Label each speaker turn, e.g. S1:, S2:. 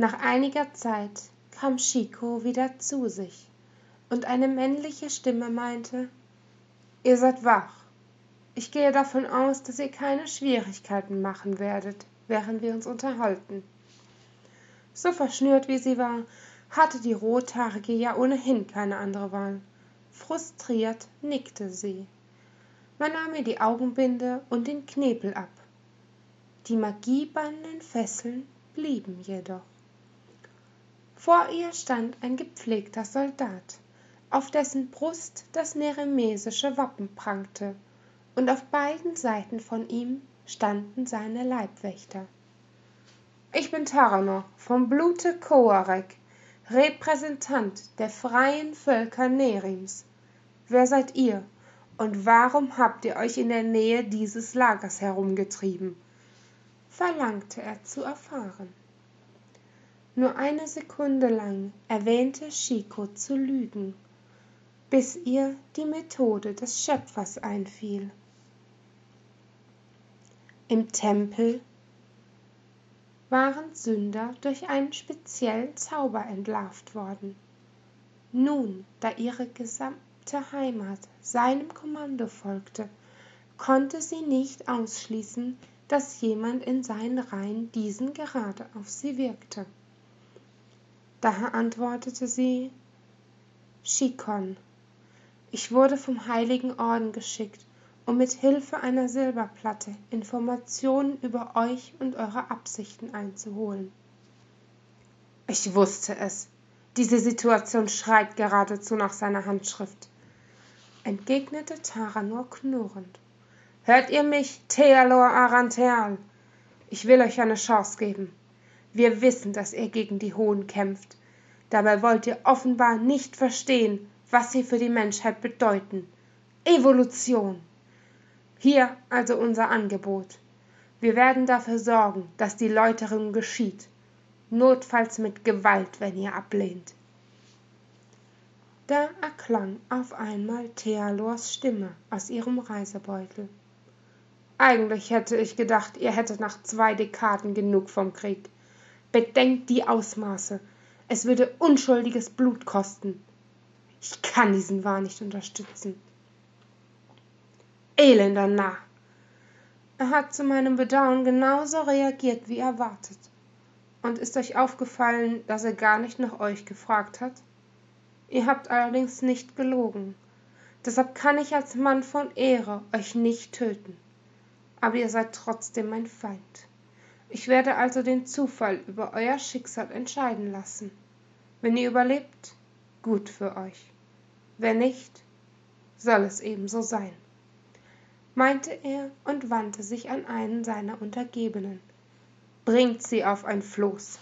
S1: nach einiger zeit kam Chico wieder zu sich und eine männliche stimme meinte ihr seid wach. Ich gehe davon aus dass ihr keine schwierigkeiten machen werdet während wir uns unterhalten. So verschnürt wie sie war hatte die rothaarige ja ohnehin keine andere wahl. Frustriert nickte sie. Man nahm ihr die augenbinde und den knepel ab. Die magiebanden fesseln blieben jedoch vor ihr stand ein gepflegter soldat auf dessen brust das neremesische wappen prangte und auf beiden seiten von ihm standen seine leibwächter. Ich bin taranor vom blute koarek repräsentant der freien völker nerims. Wer seid ihr und warum habt ihr euch in der nähe dieses lagers herumgetrieben? verlangte er zu erfahren nur eine sekunde lang erwähnte Chico zu lügen bis ihr die methode des schöpfers einfiel. Im tempel waren sünder durch einen speziellen zauber entlarvt worden. Nun da ihre gesamte heimat seinem kommando folgte konnte sie nicht ausschließen dass jemand in seinen reihen diesen gerade auf sie wirkte daher antwortete sie Chikon ich wurde vom heiligen orden geschickt um mit hilfe einer silberplatte informationen über euch und eure absichten einzuholen. Ich wusste es. Diese situation schreit geradezu nach seiner handschrift entgegnete tara nur knurrend. Hört ihr mich thealor arantheal? Ich will euch eine chance geben wir wissen dass ihr gegen die hohen kämpft. Dabei wollt ihr offenbar nicht verstehen was sie für die menschheit bedeuten. Evolution. Hier also unser angebot. Wir werden dafür sorgen dass die läuterung geschieht. Notfalls mit gewalt wenn ihr ablehnt. Da erklang auf einmal thealors stimme aus ihrem reisebeutel. Eigentlich hätte ich gedacht ihr hättet nach zwei dekaden genug vom krieg bedenkt die ausmaße. Es würde unschuldiges blut kosten. Ich kann diesen wahn nicht unterstützen. Elender narr. Er hat zu meinem bedauern genauso reagiert wie erwartet. Und ist euch aufgefallen dass er gar nicht nach euch gefragt hat? Ihr habt allerdings nicht gelogen. Deshalb kann ich als mann von ehre euch nicht töten. Aber ihr seid trotzdem mein feind ich werde also den zufall über euer schicksal entscheiden lassen. Wenn ihr überlebt gut für euch. Wenn nicht soll es ebenso sein. Meinte er und wandte sich an einen seiner untergebenen. Bringt sie auf ein floß